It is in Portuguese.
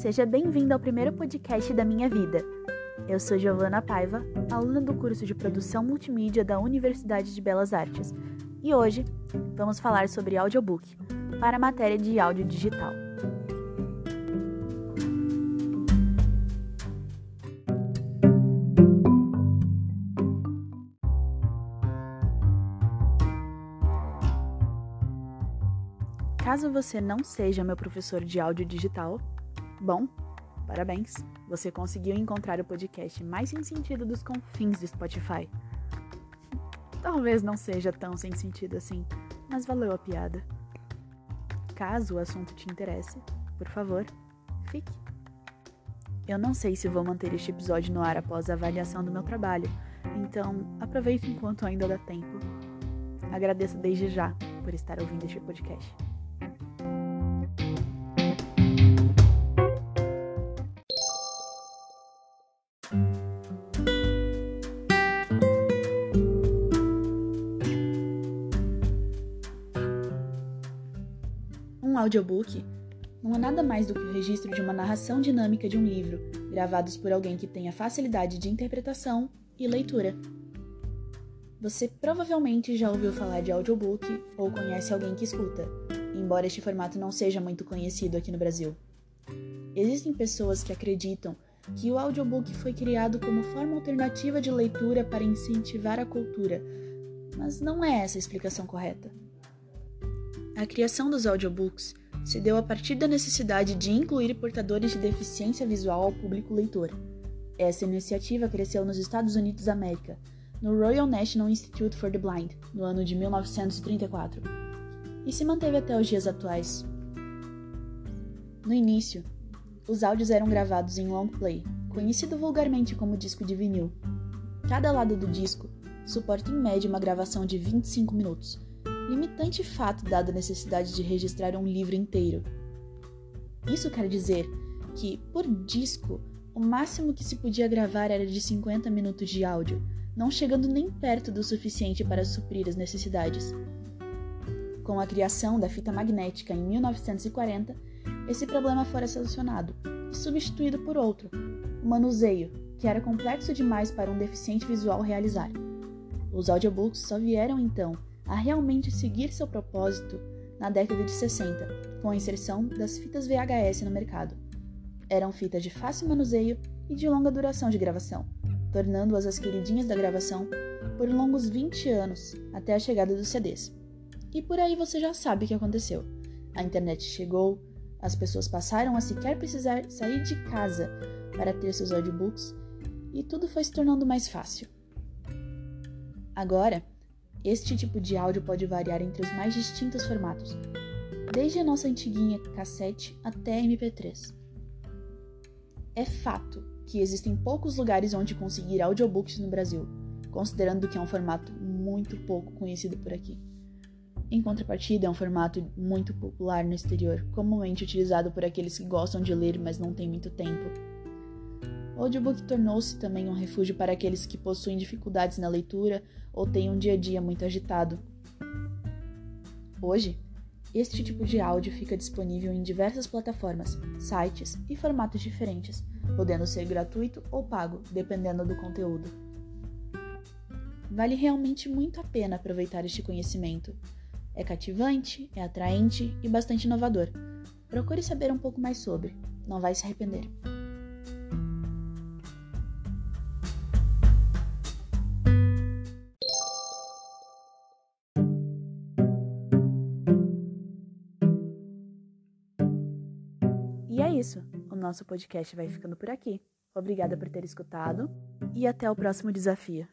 Seja bem-vindo ao primeiro podcast da minha vida. Eu sou Giovana Paiva, aluna do curso de Produção Multimídia da Universidade de Belas Artes, e hoje vamos falar sobre audiobook para a matéria de áudio digital. Caso você não seja meu professor de áudio digital, bom, parabéns, você conseguiu encontrar o podcast mais sem sentido dos confins do Spotify. Talvez não seja tão sem sentido assim, mas valeu a piada. Caso o assunto te interesse, por favor, fique. Eu não sei se vou manter este episódio no ar após a avaliação do meu trabalho, então aproveite enquanto ainda dá tempo. Agradeço desde já por estar ouvindo este podcast. Audiobook não é nada mais do que o registro de uma narração dinâmica de um livro, gravados por alguém que tenha facilidade de interpretação e leitura. Você provavelmente já ouviu falar de audiobook ou conhece alguém que escuta, embora este formato não seja muito conhecido aqui no Brasil. Existem pessoas que acreditam que o audiobook foi criado como forma alternativa de leitura para incentivar a cultura, mas não é essa a explicação correta. A criação dos audiobooks se deu a partir da necessidade de incluir portadores de deficiência visual ao público leitor. Essa iniciativa cresceu nos Estados Unidos da América, no Royal National Institute for the Blind, no ano de 1934, e se manteve até os dias atuais. No início, os áudios eram gravados em long play, conhecido vulgarmente como disco de vinil. Cada lado do disco suporta em média uma gravação de 25 minutos, limitante fato dada a necessidade de registrar um livro inteiro. Isso quer dizer que, por disco, o máximo que se podia gravar era de 50 minutos de áudio, não chegando nem perto do suficiente para suprir as necessidades. Com a criação da fita magnética em 1940, esse problema fora solucionado e substituído por outro, o manuseio, que era complexo demais para um deficiente visual realizar. Os audiobooks só vieram então a realmente seguir seu propósito na década de 60, com a inserção das fitas VHS no mercado. Eram fitas de fácil manuseio e de longa duração de gravação, tornando-as as queridinhas da gravação por longos 20 anos até a chegada dos CDs. E por aí você já sabe o que aconteceu. A internet chegou, as pessoas passaram a sequer precisar sair de casa para ter seus audiobooks e tudo foi se tornando mais fácil. Agora, este tipo de áudio pode variar entre os mais distintos formatos, desde a nossa antiguinha cassete até MP3. É fato que existem poucos lugares onde conseguir audiobooks no Brasil, considerando que é um formato muito pouco conhecido por aqui. Em contrapartida, é um formato muito popular no exterior, comumente utilizado por aqueles que gostam de ler, mas não têm muito tempo. O audiobook tornou-se também um refúgio para aqueles que possuem dificuldades na leitura ou têm um dia a dia muito agitado. Hoje, este tipo de áudio fica disponível em diversas plataformas, sites e formatos diferentes, podendo ser gratuito ou pago, dependendo do conteúdo. Vale realmente muito a pena aproveitar este conhecimento. É cativante, é atraente e bastante inovador. Procure saber um pouco mais sobre, não vai se arrepender. Isso. O nosso podcast vai ficando por aqui. Obrigada por ter escutado e até o próximo desafio.